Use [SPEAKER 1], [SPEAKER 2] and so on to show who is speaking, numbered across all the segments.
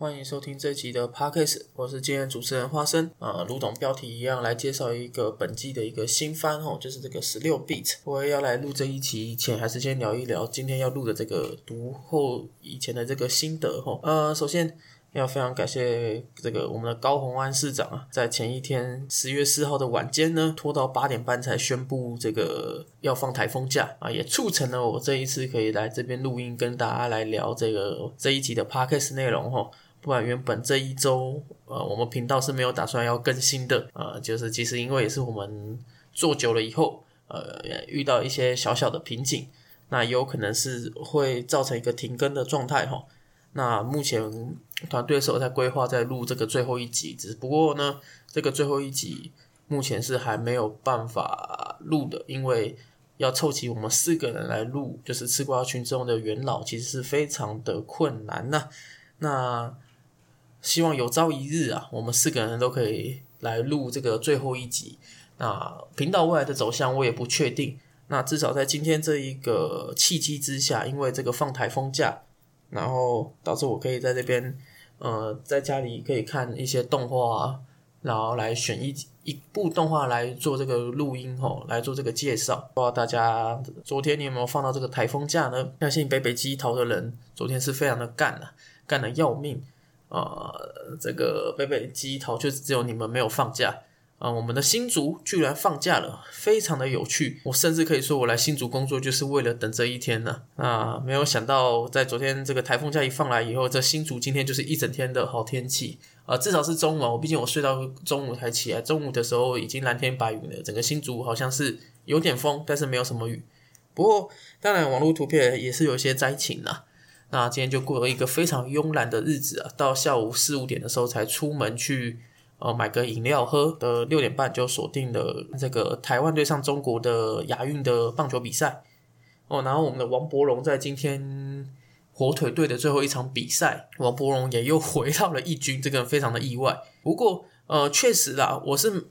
[SPEAKER 1] 欢迎收听这集的 podcast，我是今天主持人花生。呃，如同标题一样，来介绍一个本季的一个新番哦，就是这个十六 bit。我要来录这一期前，还是先聊一聊今天要录的这个读后以前的这个心得哈。呃，首先要非常感谢这个我们的高鸿安市长啊，在前一天十月四号的晚间呢，拖到八点半才宣布这个要放台风假啊，也促成了我这一次可以来这边录音，跟大家来聊这个这一集的 podcast 内容哈。不然原本这一周，呃，我们频道是没有打算要更新的，呃，就是其实因为也是我们做久了以后，呃，遇到一些小小的瓶颈，那有可能是会造成一个停更的状态哈。那目前团队是有在规划在录这个最后一集，只不过呢，这个最后一集目前是还没有办法录的，因为要凑齐我们四个人来录，就是吃瓜群众的元老，其实是非常的困难呐。那希望有朝一日啊，我们四个人都可以来录这个最后一集。那频道未来的走向我也不确定。那至少在今天这一个契机之下，因为这个放台风假，然后导致我可以在这边，呃，在家里可以看一些动画，然后来选一一部动画来做这个录音吼，来做这个介绍。不知道大家昨天你有没有放到这个台风假呢？相信北北基桃的人昨天是非常的干啊，干的要命。呃，这个北北鸡头就只有你们没有放假啊！我们的新竹居然放假了，非常的有趣。我甚至可以说，我来新竹工作就是为了等这一天呢。啊，没有想到在昨天这个台风假一放来以后，这新竹今天就是一整天的好天气啊！至少是中午，我毕竟我睡到中午才起来，中午的时候已经蓝天白云了。整个新竹好像是有点风，但是没有什么雨。不过，当然网络图片也是有一些灾情啦。那今天就过了一个非常慵懒的日子啊，到下午四五点的时候才出门去呃买个饮料喝，的六点半就锁定了这个台湾对上中国的亚运的棒球比赛哦。然后我们的王伯荣在今天火腿队的最后一场比赛，王伯荣也又回到了一军，这个非常的意外。不过呃，确实啦，我是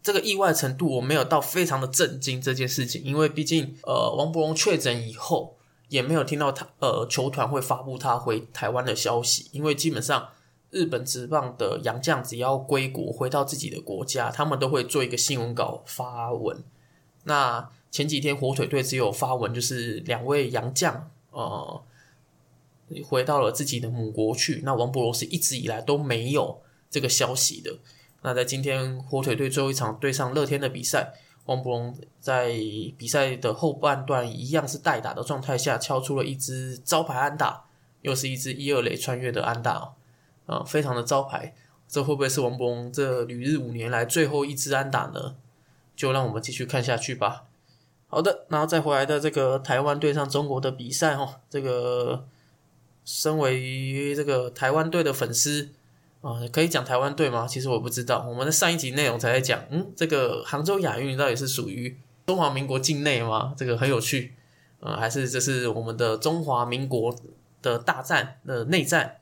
[SPEAKER 1] 这个意外程度我没有到非常的震惊这件事情，因为毕竟呃王伯荣确诊以后。也没有听到他呃球团会发布他回台湾的消息，因为基本上日本职棒的洋将只要归国回到自己的国家，他们都会做一个新闻稿发文。那前几天火腿队只有发文，就是两位洋将呃回到了自己的母国去。那王博罗是一直以来都没有这个消息的。那在今天火腿队最后一场对上乐天的比赛。王博龙在比赛的后半段一样是代打的状态下，敲出了一支招牌安打，又是一支一二垒穿越的安打，啊，非常的招牌。这会不会是王博龙这旅日五年来最后一支安打呢？就让我们继续看下去吧。好的，然后再回来的这个台湾对上中国的比赛，哈，这个身为这个台湾队的粉丝。啊，可以讲台湾队吗？其实我不知道。我们的上一集内容才在讲，嗯，这个杭州亚运到底是属于中华民国境内吗？这个很有趣。呃，还是这是我们的中华民国的大战的内战？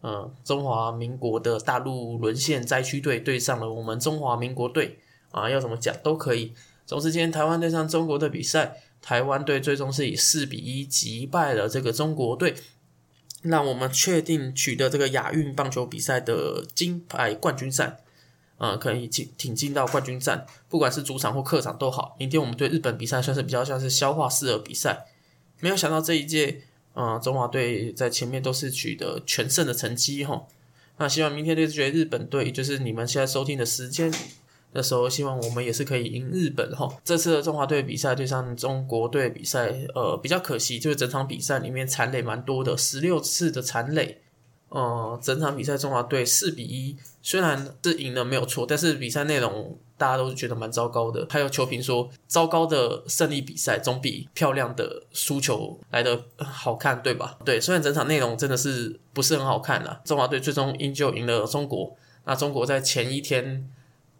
[SPEAKER 1] 呃，中华民国的大陆沦陷灾区队对上了我们中华民国队啊，要怎么讲都可以。总之，今天台湾对上中国的比赛，台湾队最终是以四比一击败了这个中国队。让我们确定取得这个亚运棒球比赛的金牌冠军赛，啊，可以进挺进到冠军战，不管是主场或客场都好。明天我们对日本比赛算是比较像是消化式的比赛。没有想到这一届，啊，中华队在前面都是取得全胜的成绩哈。那希望明天对决日本队，就是你们现在收听的时间。那时候，希望我们也是可以赢日本哈。这次的中华队比赛对上中国队比赛，呃，比较可惜，就是整场比赛里面残垒蛮多的，十六次的残垒。呃，整场比赛中华队四比一，虽然是赢了没有错，但是比赛内容大家都是觉得蛮糟糕的。还有球评说，糟糕的胜利比赛总比漂亮的输球来的好看，对吧？对，虽然整场内容真的是不是很好看啦，中华队最终依旧赢了中国。那中国在前一天。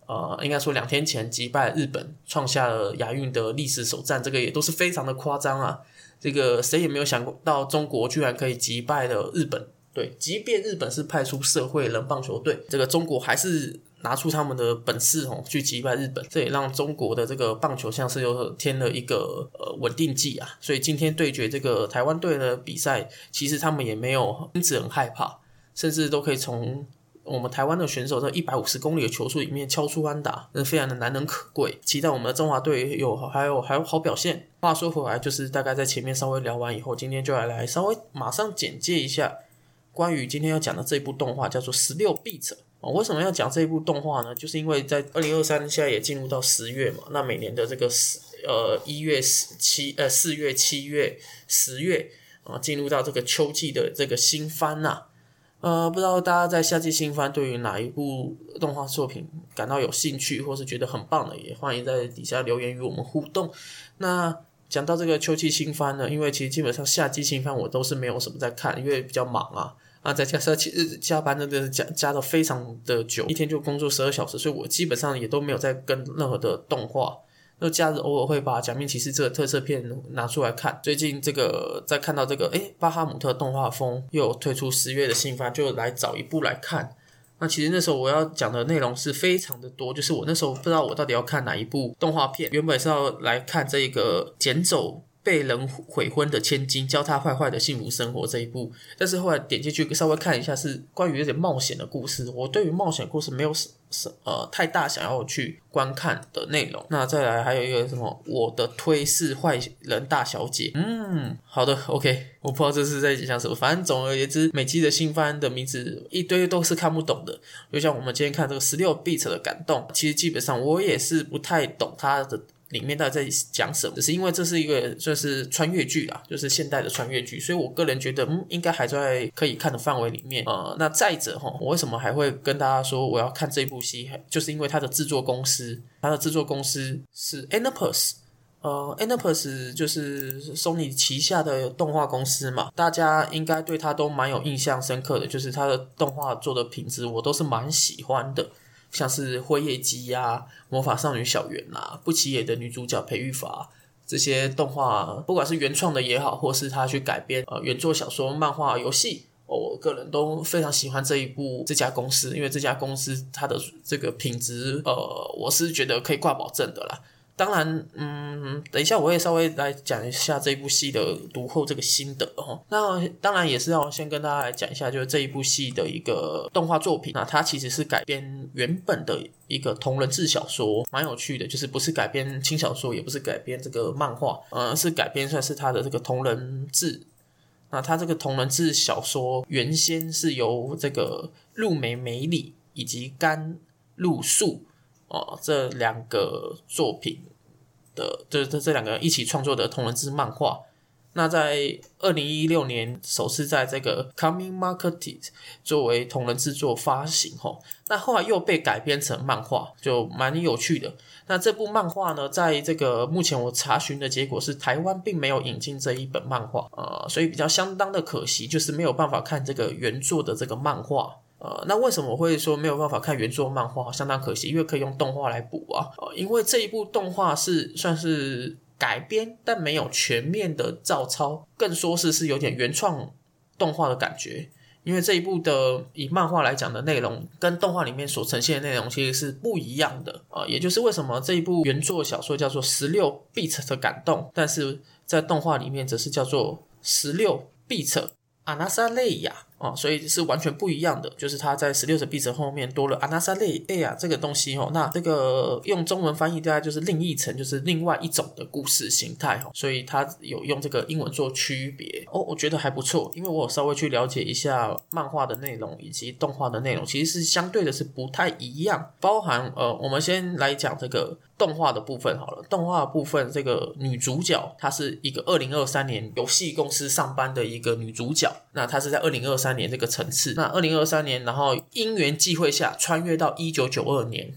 [SPEAKER 1] 呃，应该说两天前击败日本，创下了亚运的历史首战，这个也都是非常的夸张啊！这个谁也没有想到，中国居然可以击败了日本。对，即便日本是派出社会人棒球队，这个中国还是拿出他们的本事哦，去击败日本。这也让中国的这个棒球像是又添了一个呃稳定剂啊！所以今天对决这个台湾队的比赛，其实他们也没有因此很害怕。甚至都可以从我们台湾的选手在一百五十公里的球速里面敲出安打，那非常的难能可贵。期待我们的中华队有还有还有好表现。话说回来，就是大概在前面稍微聊完以后，今天就来来稍微马上简介一下关于今天要讲的这部动画，叫做《十六 beat》。哦，为什么要讲这一部动画呢？就是因为在二零二三现在也进入到十月嘛，那每年的这个十呃一月十七呃四月七月十月啊，进入到这个秋季的这个新番呐。呃，不知道大家在夏季新番对于哪一部动画作品感到有兴趣，或是觉得很棒的，也欢迎在底下留言与我们互动。那讲到这个秋季新番呢，因为其实基本上夏季新番我都是没有什么在看，因为比较忙啊。啊，再加上其实加班真的是加加的非常的久，一天就工作十二小时，所以我基本上也都没有在跟任何的动画。那假日偶尔会把《假面骑士》这个特色片拿出来看。最近这个在看到这个，诶巴哈姆特动画风又推出十月的新番，就来找一部来看。那其实那时候我要讲的内容是非常的多，就是我那时候不知道我到底要看哪一部动画片。原本是要来看这个捡走。被人悔婚的千金，教他坏坏的幸福生活这一部，但是后来点进去稍微看一下，是关于有点冒险的故事。我对于冒险故事没有什什呃太大想要去观看的内容。那再来还有一个什么？我的推是坏人大小姐。嗯，好的，OK，我不知道这是在讲什么。反正总而言之，美姬的新番的名字一堆都是看不懂的。就像我们今天看这个十六 bit 的感动，其实基本上我也是不太懂它的。里面到底在讲什么？只是因为这是一个算是穿越剧啦，就是现代的穿越剧，所以我个人觉得，嗯，应该还在可以看的范围里面。呃，那再者哈，我为什么还会跟大家说我要看这部戏？就是因为它的制作公司，它的制作公司是 Anipus，呃，Anipus 就是 Sony 旗下的动画公司嘛，大家应该对它都蛮有印象深刻的，就是它的动画做的品质，我都是蛮喜欢的。像是灰夜姬呀、魔法少女小圆啊、不起眼的女主角培育法这些动画，不管是原创的也好，或是他去改编呃原作小说、漫画、游戏，我个人都非常喜欢这一部这家公司，因为这家公司它的这个品质，呃，我是觉得可以挂保证的啦。当然，嗯，等一下我会稍微来讲一下这一部戏的读后这个心得哈。那当然也是要先跟大家来讲一下，就是这一部戏的一个动画作品。那它其实是改编原本的一个同人志小说，蛮有趣的。就是不是改编轻小说，也不是改编这个漫画，呃，是改编算是它的这个同人志。那它这个同人志小说原先是由这个鹿梅美里以及甘露树。哦，这两个作品的，这这这两个人一起创作的同人志漫画，那在二零一六年首次在这个 Coming Market 作为同人制作发行吼，那后来又被改编成漫画，就蛮有趣的。那这部漫画呢，在这个目前我查询的结果是，台湾并没有引进这一本漫画，呃，所以比较相当的可惜，就是没有办法看这个原作的这个漫画。呃，那为什么会说没有办法看原作漫画，相当可惜，因为可以用动画来补啊。呃，因为这一部动画是算是改编，但没有全面的照抄，更说是是有点原创动画的感觉。因为这一部的以漫画来讲的内容，跟动画里面所呈现的内容其实是不一样的啊。也就是为什么这一部原作小说叫做十六 bit 的感动，但是在动画里面则是叫做十六 bit 阿纳萨雷亚。哦，所以是完全不一样的，就是它在十六层壁层后面多了阿纳萨雷哎呀这个东西哦，那这个用中文翻译大概就是另一层，就是另外一种的故事形态哈，所以它有用这个英文做区别哦，我觉得还不错，因为我有稍微去了解一下漫画的内容以及动画的内容，其实是相对的是不太一样，包含呃，我们先来讲这个动画的部分好了，动画部分这个女主角她是一个二零二三年游戏公司上班的一个女主角，那她是在二零二三。三年这个层次，那二零二三年，然后因缘际会下穿越到一九九二年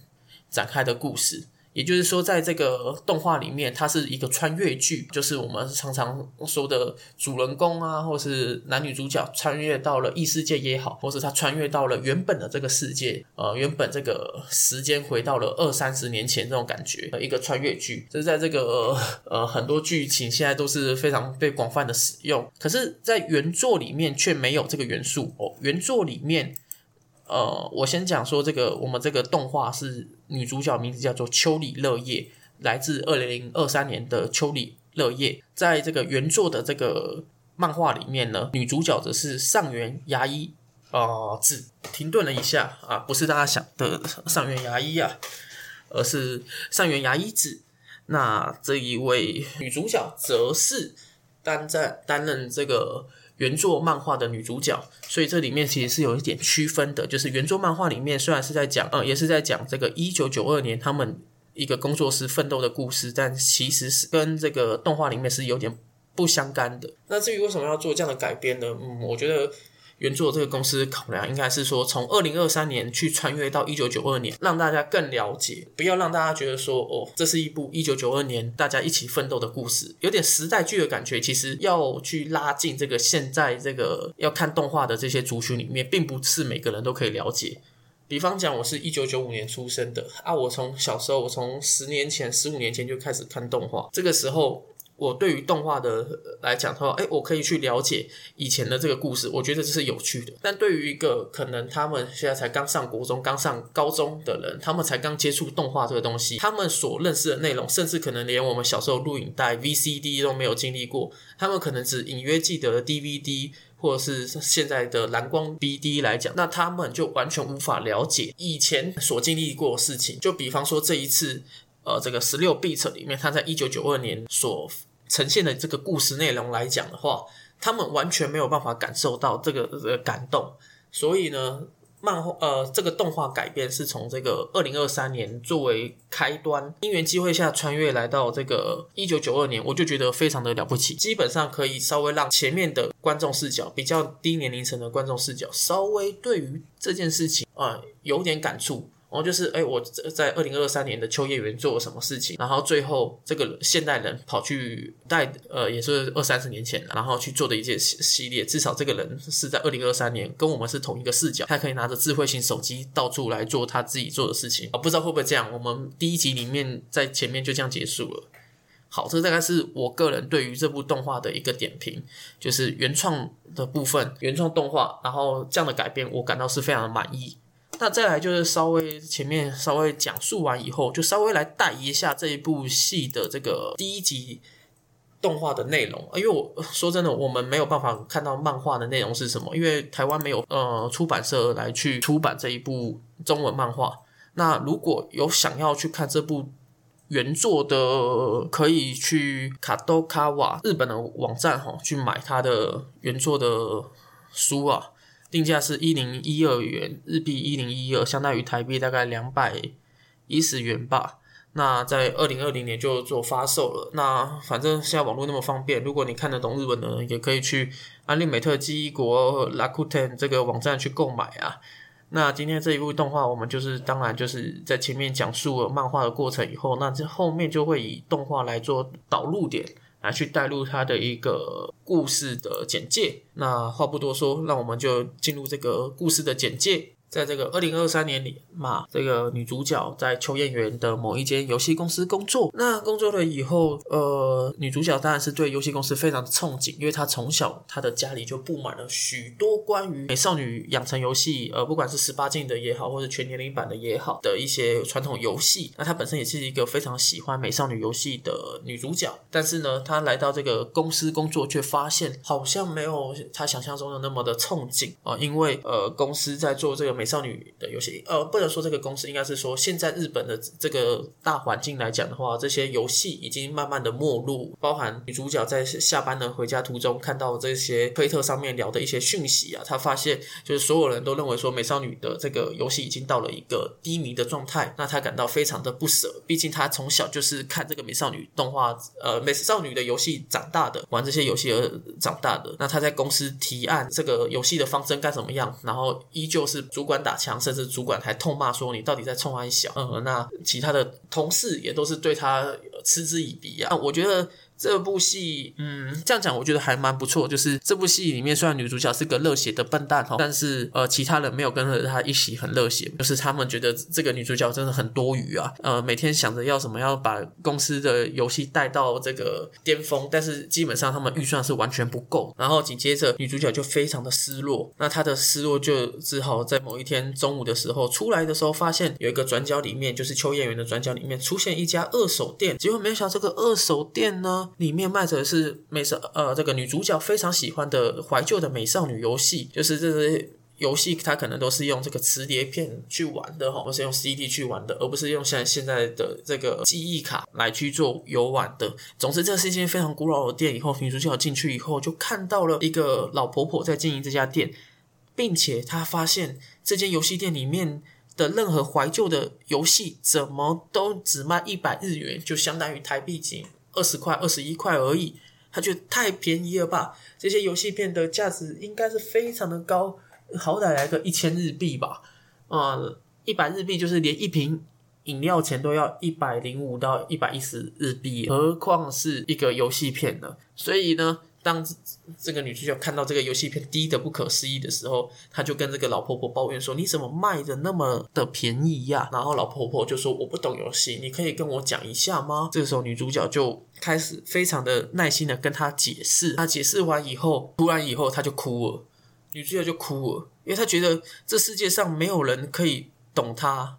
[SPEAKER 1] 展开的故事。也就是说，在这个动画里面，它是一个穿越剧，就是我们常常说的主人公啊，或是男女主角穿越到了异世界也好，或是他穿越到了原本的这个世界，呃，原本这个时间回到了二三十年前这种感觉的一个穿越剧。这是在这个呃很多剧情现在都是非常被广泛的使用，可是，在原作里面却没有这个元素哦。原作里面。呃，我先讲说这个，我们这个动画是女主角名字叫做秋里乐叶，来自二零二三年的秋里乐叶，在这个原作的这个漫画里面呢，女主角则是上原牙医啊字停顿了一下啊，不是大家想的上原牙医啊，而是上原牙医子。那这一位女主角则是担在担任这个原作漫画的女主角，所以这里面其实是有一点区分的，就是原作漫画里面虽然是在讲，呃，也是在讲这个一九九二年他们一个工作室奋斗的故事，但其实是跟这个动画里面是有点不相干的。那至于为什么要做这样的改编呢？嗯，我觉得。原作这个公司考量应该是说，从二零二三年去穿越到一九九二年，让大家更了解，不要让大家觉得说，哦，这是一部一九九二年大家一起奋斗的故事，有点时代剧的感觉。其实要去拉近这个现在这个要看动画的这些族群里面，并不是每个人都可以了解。比方讲，我是一九九五年出生的啊，我从小时候，我从十年前、十五年前就开始看动画，这个时候。我对于动画的来讲的话，哎，我可以去了解以前的这个故事，我觉得这是有趣的。但对于一个可能他们现在才刚上国中、刚上高中的人，他们才刚接触动画这个东西，他们所认识的内容，甚至可能连我们小时候录影带 VCD 都没有经历过，他们可能只隐约记得 DVD 或者是现在的蓝光 BD 来讲，那他们就完全无法了解以前所经历过的事情。就比方说这一次，呃，这个十六 bit 里面，他在一九九二年所呈现的这个故事内容来讲的话，他们完全没有办法感受到这个呃感动，所以呢，漫画呃这个动画改编是从这个二零二三年作为开端，因缘机会下穿越来到这个一九九二年，我就觉得非常的了不起，基本上可以稍微让前面的观众视角比较低年龄层的观众视角稍微对于这件事情啊有点感触。然后就是，哎，我在二零二三年的秋叶原做了什么事情？然后最后这个现代人跑去代，呃，也是二三十年前，然后去做的一件系系列。至少这个人是在二零二三年跟我们是同一个视角，他可以拿着智慧型手机到处来做他自己做的事情。啊，不知道会不会这样？我们第一集里面在前面就这样结束了。好，这大概是我个人对于这部动画的一个点评，就是原创的部分，原创动画，然后这样的改编，我感到是非常的满意。那再来就是稍微前面稍微讲述完以后，就稍微来带一下这一部戏的这个第一集动画的内容。因为我说真的，我们没有办法看到漫画的内容是什么，因为台湾没有呃出版社来去出版这一部中文漫画。那如果有想要去看这部原作的，可以去卡多卡瓦日本的网站哈去买它的原作的书啊。定价是一零一二元日币，一零一二相当于台币大概两百一十元吧。那在二零二零年就做发售了。那反正现在网络那么方便，如果你看得懂日文的，也可以去安利美特记忆国 Lakuten 这个网站去购买啊。那今天这一部动画，我们就是当然就是在前面讲述了漫画的过程以后，那这后面就会以动画来做导入点。来去带入它的一个故事的简介。那话不多说，那我们就进入这个故事的简介。在这个二零二三年里嘛，这个女主角在秋叶原的某一间游戏公司工作。那工作了以后，呃，女主角当然是对游戏公司非常的憧憬，因为她从小她的家里就布满了许多关于美少女养成游戏，呃，不管是十八禁的也好，或者全年龄版的也好的一些传统游戏。那她本身也是一个非常喜欢美少女游戏的女主角。但是呢，她来到这个公司工作，却发现好像没有她想象中的那么的憧憬啊，因为呃，公司在做这个。美少女的游戏，呃，不能说这个公司，应该是说现在日本的这个大环境来讲的话，这些游戏已经慢慢的没落。包含女主角在下班的回家途中看到这些推特上面聊的一些讯息啊，她发现就是所有人都认为说美少女的这个游戏已经到了一个低迷的状态，那她感到非常的不舍。毕竟她从小就是看这个美少女动画，呃，美少女的游戏长大的，玩这些游戏而长大的。那她在公司提案这个游戏的方针该怎么样，然后依旧是主。管打枪，甚至主管还痛骂说：“你到底在冲安小？”嗯，那其他的同事也都是对他嗤之以鼻啊。我觉得。这部戏，嗯，这样讲我觉得还蛮不错。就是这部戏里面，虽然女主角是个热血的笨蛋哈，但是呃，其他人没有跟着她一起很热血。就是他们觉得这个女主角真的很多余啊，呃，每天想着要什么要把公司的游戏带到这个巅峰，但是基本上他们预算是完全不够。然后紧接着女主角就非常的失落，那她的失落就只好在某一天中午的时候出来的时候，发现有一个转角里面，就是秋叶原的转角里面出现一家二手店，结果没想到这个二手店呢。里面卖的是美少呃，这个女主角非常喜欢的怀旧的美少女游戏，就是这些游戏它可能都是用这个磁碟片去玩的哈，或是用 CD 去玩的，而不是用现在现在的这个记忆卡来去做游玩的。总之，这是一间非常古老的店。以后女主角进去以后，就看到了一个老婆婆在经营这家店，并且她发现这间游戏店里面的任何怀旧的游戏，怎么都只卖一百日元，就相当于台币几二十块、二十一块而已。他觉得太便宜了吧？这些游戏片的价值应该是非常的高。好歹来个一千日币吧，啊，一百日币就是连一瓶饮料钱都要一百零五到一百一十日币，何况是一个游戏片呢？所以呢，当这个女主角看到这个游戏片低的不可思议的时候，她就跟这个老婆婆抱怨说：“你怎么卖的那么的便宜呀？”然后老婆婆就说：“我不懂游戏，你可以跟我讲一下吗？”这个时候女主角就开始非常的耐心的跟她解释，她解释完以后，突然以后她就哭了。女主角就哭了，因为她觉得这世界上没有人可以懂她，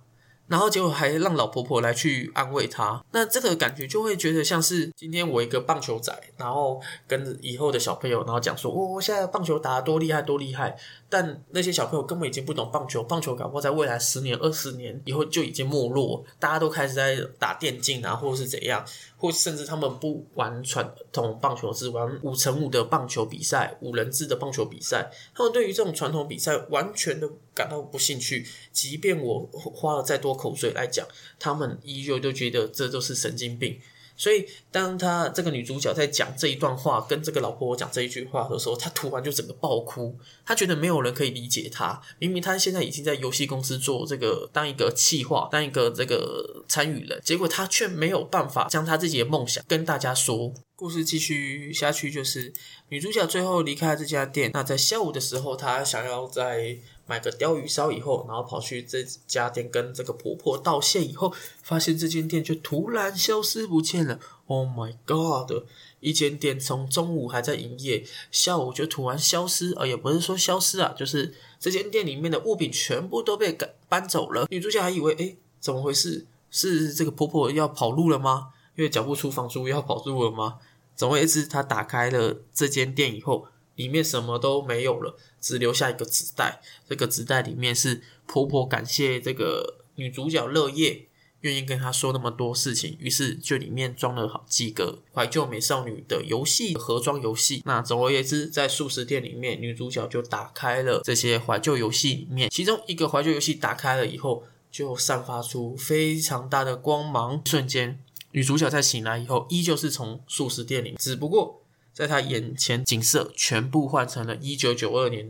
[SPEAKER 1] 然后结果还让老婆婆来去安慰他。那这个感觉就会觉得像是今天我一个棒球仔，然后跟以后的小朋友，然后讲说，我现在棒球打得多厉害，多厉害。但那些小朋友根本已经不懂棒球，棒球搞不好在未来十年、二十年以后就已经没落，大家都开始在打电竞啊，或者是怎样。或甚至他们不玩传统棒球，只玩五乘五的棒球比赛、五人制的棒球比赛。他们对于这种传统比赛完全的感到不兴趣。即便我花了再多口水来讲，他们依旧都觉得这都是神经病。所以，当他这个女主角在讲这一段话，跟这个老婆婆讲这一句话的时候，她突然就整个爆哭。她觉得没有人可以理解她。明明她现在已经在游戏公司做这个，当一个企划，当一个这个参与人，结果她却没有办法将她自己的梦想跟大家说。故事继续下去，就是女主角最后离开了这家店。那在下午的时候，她想要在。买个鲷鱼烧以后，然后跑去这家店跟这个婆婆道谢以后，发现这间店就突然消失不见了。Oh my god！一间店从中午还在营业，下午就突然消失，呃，也不是说消失啊，就是这间店里面的物品全部都被赶搬走了。女主角还以为，诶，怎么回事？是这个婆婆要跑路了吗？因为缴不出房租要跑路了吗？总而言之，她打开了这间店以后。里面什么都没有了，只留下一个纸袋。这个纸袋里面是婆婆感谢这个女主角乐叶愿意跟她说那么多事情，于是就里面装了好几个怀旧美少女的游戏盒装游戏。那总而言之，在素食店里面，女主角就打开了这些怀旧游戏里面，其中一个怀旧游戏打开了以后，就散发出非常大的光芒。瞬间，女主角在醒来以后，依旧是从素食店里，只不过。在他眼前，景色全部换成了一九九二年。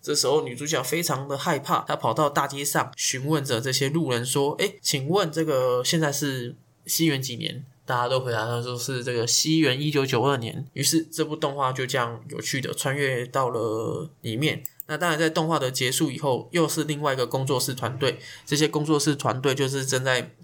[SPEAKER 1] 这时候，女主角非常的害怕，她跑到大街上询问着这些路人说：“哎，请问这个现在是西元几年？”大家都回答她说：“是这个西元一九九二年。”于是，这部动画就这样有趣的穿越到了里面。那当然，在动画的结束以后，又是另外一个工作室团队。这些工作室团队就是正在。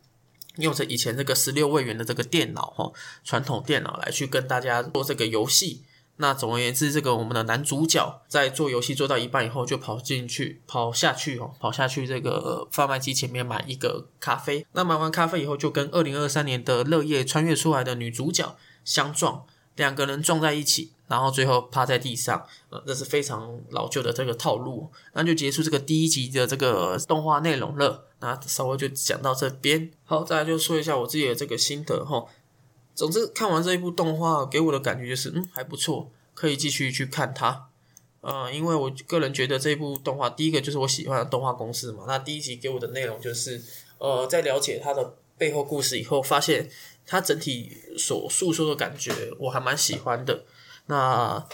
[SPEAKER 1] 用着以前这个十六位元的这个电脑哈，传统电脑来去跟大家做这个游戏。那总而言之，这个我们的男主角在做游戏做到一半以后，就跑进去、跑下去哦，跑下去这个贩卖机前面买一个咖啡。那买完咖啡以后，就跟二零二三年的乐业穿越出来的女主角相撞，两个人撞在一起。然后最后趴在地上，呃，这是非常老旧的这个套路，那就结束这个第一集的这个动画内容了。那稍微就讲到这边，好，再来就说一下我自己的这个心得哈。总之看完这一部动画，给我的感觉就是，嗯，还不错，可以继续去看它。呃，因为我个人觉得这一部动画，第一个就是我喜欢的动画公司嘛。那第一集给我的内容就是，呃，在了解它的背后故事以后，发现它整体所诉说的感觉，我还蛮喜欢的。那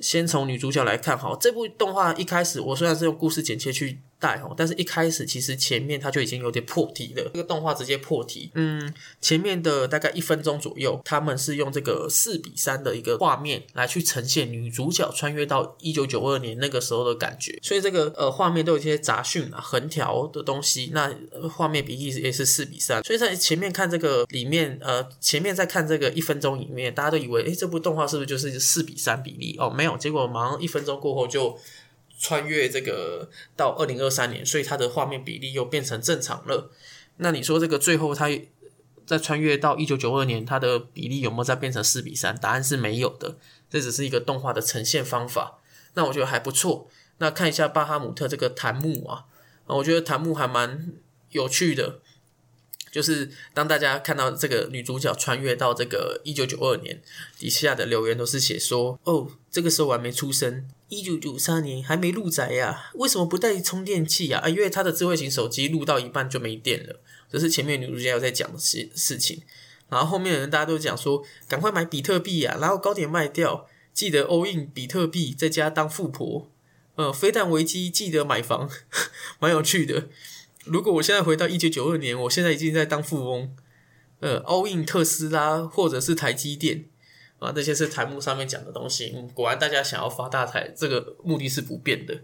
[SPEAKER 1] 先从女主角来看，好，这部动画一开始，我虽然是用故事剪切去。带哦，但是一开始其实前面它就已经有点破题了。这个动画直接破题，嗯，前面的大概一分钟左右，他们是用这个四比三的一个画面来去呈现女主角穿越到一九九二年那个时候的感觉，所以这个呃画面都有一些杂讯啊、横条的东西。那画面比例也是四比三，所以在前面看这个里面，呃，前面在看这个一分钟里面，大家都以为，诶，这部动画是不是就是四比三比例？哦，没有，结果马上一分钟过后就。穿越这个到二零二三年，所以它的画面比例又变成正常了。那你说这个最后它再穿越到一九九二年，它的比例有没有再变成四比三？答案是没有的，这只是一个动画的呈现方法。那我觉得还不错。那看一下巴哈姆特这个檀木啊，我觉得檀木还蛮有趣的。就是当大家看到这个女主角穿越到这个一九九二年，底下的留言都是写说：“哦，这个时候我还没出生，一九九三年还没入宅呀，为什么不带充电器呀？啊，因为他的智慧型手机录到一半就没电了。这是前面女主角在讲的事事情。然后后面的人大家都讲说，赶快买比特币呀，然后高点卖掉，记得 all in 比特币，在家当富婆。呃，非但危机记得买房，蛮有趣的。”如果我现在回到一九九二年，我现在已经在当富翁，呃，all in 特斯拉或者是台积电啊，这些是台幕上面讲的东西。果然，大家想要发大财，这个目的是不变的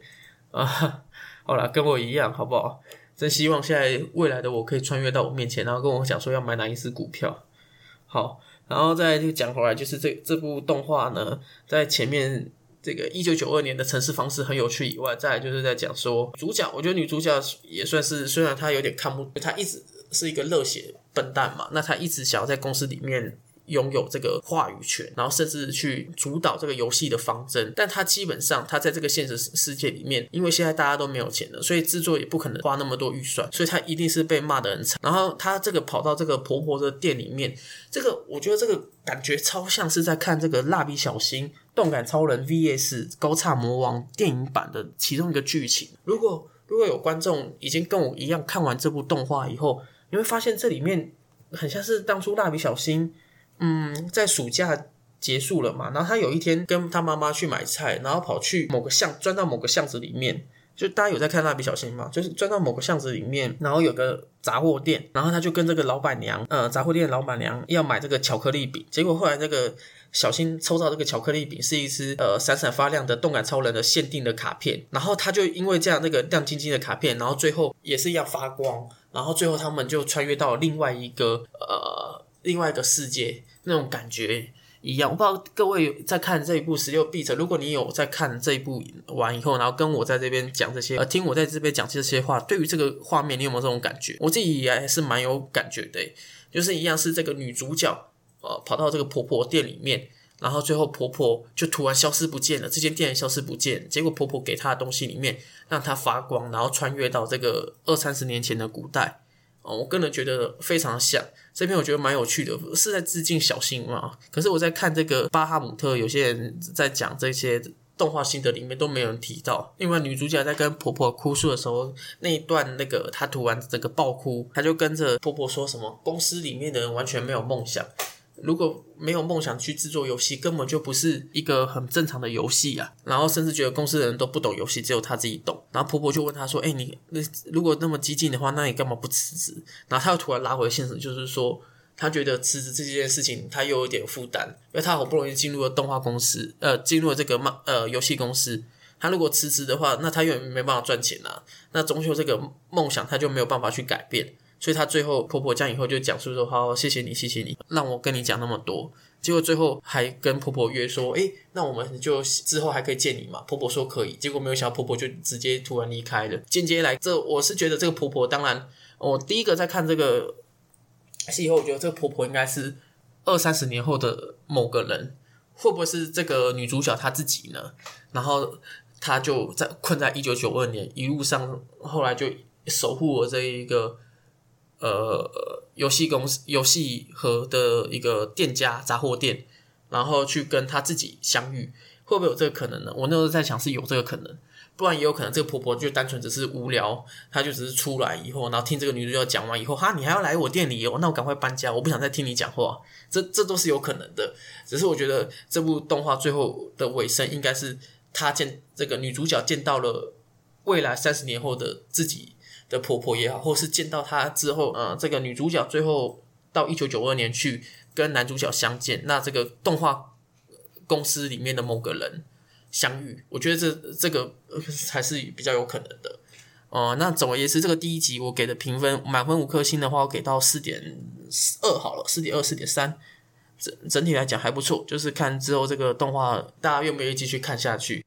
[SPEAKER 1] 啊。好了，跟我一样，好不好？真希望现在未来的我可以穿越到我面前，然后跟我讲说要买哪一只股票。好，然后再就讲回来，就是这这部动画呢，在前面。这个一九九二年的城市方式很有趣，以外，再来就是在讲说主角，我觉得女主角也算是，虽然她有点看不，她一直是一个热血笨蛋嘛，那她一直想要在公司里面。拥有这个话语权，然后甚至去主导这个游戏的方针，但他基本上他在这个现实世界里面，因为现在大家都没有钱了，所以制作也不可能花那么多预算，所以他一定是被骂的很惨。然后他这个跑到这个婆婆的店里面，这个我觉得这个感觉超像是在看这个蜡笔小新动感超人 VS 高叉魔王电影版的其中一个剧情。如果如果有观众已经跟我一样看完这部动画以后，你会发现这里面很像是当初蜡笔小新。嗯，在暑假结束了嘛，然后他有一天跟他妈妈去买菜，然后跑去某个巷，钻到某个巷子里面。就大家有在看蜡笔小新吗？就是钻到某个巷子里面，然后有个杂货店，然后他就跟这个老板娘，呃，杂货店老板娘要买这个巧克力饼。结果后来那个小新抽到这个巧克力饼是一只呃闪闪发亮的动感超人的限定的卡片，然后他就因为这样那个亮晶晶的卡片，然后最后也是要发光，然后最后他们就穿越到另外一个呃。另外一个世界那种感觉一样，我不知道各位在看这一部十六 B 车，如果你有在看这一部完以后，然后跟我在这边讲这些，呃，听我在这边讲这些话，对于这个画面，你有没有这种感觉？我自己还是蛮有感觉的，就是一样是这个女主角，呃，跑到这个婆婆店里面，然后最后婆婆就突然消失不见了，这间店消失不见，结果婆婆给她的东西里面让她发光，然后穿越到这个二三十年前的古代。哦，我个人觉得非常像这篇，我觉得蛮有趣的，是在致敬小新嘛。可是我在看这个巴哈姆特，有些人在讲这些动画心得里面都没有人提到。另外，女主角在跟婆婆哭诉的时候，那一段那个她突然这个爆哭，她就跟着婆婆说什么：公司里面的人完全没有梦想。如果没有梦想去制作游戏，根本就不是一个很正常的游戏啊！然后甚至觉得公司的人都不懂游戏，只有他自己懂。然后婆婆就问他说：“哎，你那如果那么激进的话，那你干嘛不辞职？”然后他又突然拉回现实，就是说他觉得辞职这件事情他又有点负担，因为他好不容易进入了动画公司，呃，进入了这个漫呃游戏公司，他如果辞职的话，那他又没办法赚钱啊，那终究这个梦想他就没有办法去改变。所以她最后婆婆讲以后就讲述说好，谢谢你，谢谢你，让我跟你讲那么多。结果最后还跟婆婆约说，诶，那我们就之后还可以见你嘛？婆婆说可以。结果没有想到婆婆就直接突然离开了。间接来，这我是觉得这个婆婆，当然我第一个在看这个戏以后，我觉得这个婆婆应该是二三十年后的某个人，会不会是这个女主角她自己呢？然后她就在困在一九九二年，一路上后来就守护我这一个。呃，游戏公司、游戏盒的一个店家杂货店，然后去跟他自己相遇，会不会有这个可能呢？我那时候在想是有这个可能，不然也有可能这个婆婆就单纯只是无聊，她就只是出来以后，然后听这个女主角讲完以后，哈，你还要来我店里哦，那我赶快搬家，我不想再听你讲话，这这都是有可能的。只是我觉得这部动画最后的尾声，应该是她见这个女主角见到了未来三十年后的自己。的婆婆也好，或是见到她之后，呃，这个女主角最后到一九九二年去跟男主角相见，那这个动画公司里面的某个人相遇，我觉得这这个才是比较有可能的。哦，那总而言之，这个第一集我给的评分满分五颗星的话，我给到四点二好了，四点二、四点三，整整体来讲还不错，就是看之后这个动画大家愿不愿意继续看下去。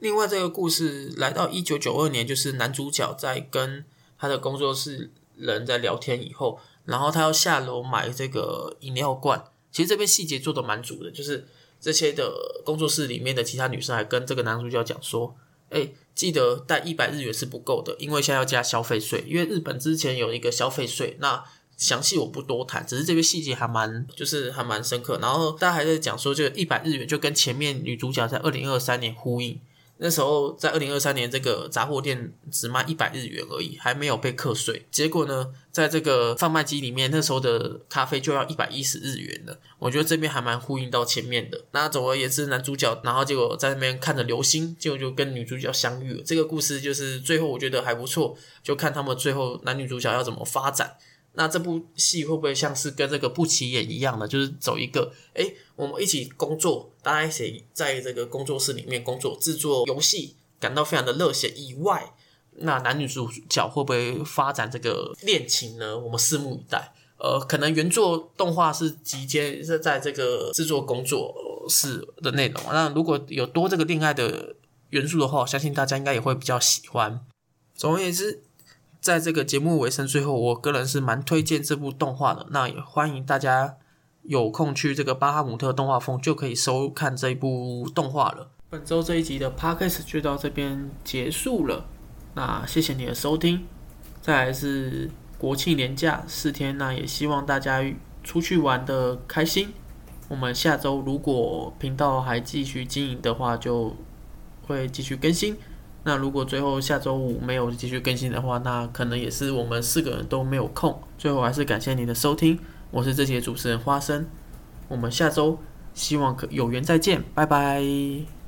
[SPEAKER 1] 另外，这个故事来到一九九二年，就是男主角在跟他的工作室人在聊天以后，然后他要下楼买这个饮料罐。其实这边细节做的蛮足的，就是这些的工作室里面的其他女生还跟这个男主角讲说：“哎，记得带一百日元是不够的，因为现在要加消费税。因为日本之前有一个消费税，那详细我不多谈，只是这边细节还蛮，就是还蛮深刻。然后大家还在讲说，这个一百日元就跟前面女主角在二零二三年呼应。那时候在二零二三年，这个杂货店只卖一百日元而已，还没有被课税。结果呢，在这个贩卖机里面，那时候的咖啡就要一百一十日元了。我觉得这边还蛮呼应到前面的。那总而言之，男主角然后结果在那边看着流星，就就跟女主角相遇了。这个故事就是最后我觉得还不错，就看他们最后男女主角要怎么发展。那这部戏会不会像是跟这个不起眼一样的，就是走一个，哎，我们一起工作，大家一起在这个工作室里面工作，制作游戏，感到非常的热血以外，那男女主角会不会发展这个恋情呢？我们拭目以待。呃，可能原作动画是集结是在这个制作工作室的内容，那如果有多这个恋爱的元素的话，我相信大家应该也会比较喜欢。总而言之。在这个节目尾声，最后我个人是蛮推荐这部动画的，那也欢迎大家有空去这个巴哈姆特动画风就可以收看这一部动画了。本周这一集的 podcast 就到这边结束了，那谢谢你的收听。再来是国庆连假四天，那也希望大家出去玩的开心。我们下周如果频道还继续经营的话，就会继续更新。那如果最后下周五没有继续更新的话，那可能也是我们四个人都没有空。最后还是感谢你的收听，我是这节主持人花生，我们下周希望可有缘再见，拜拜。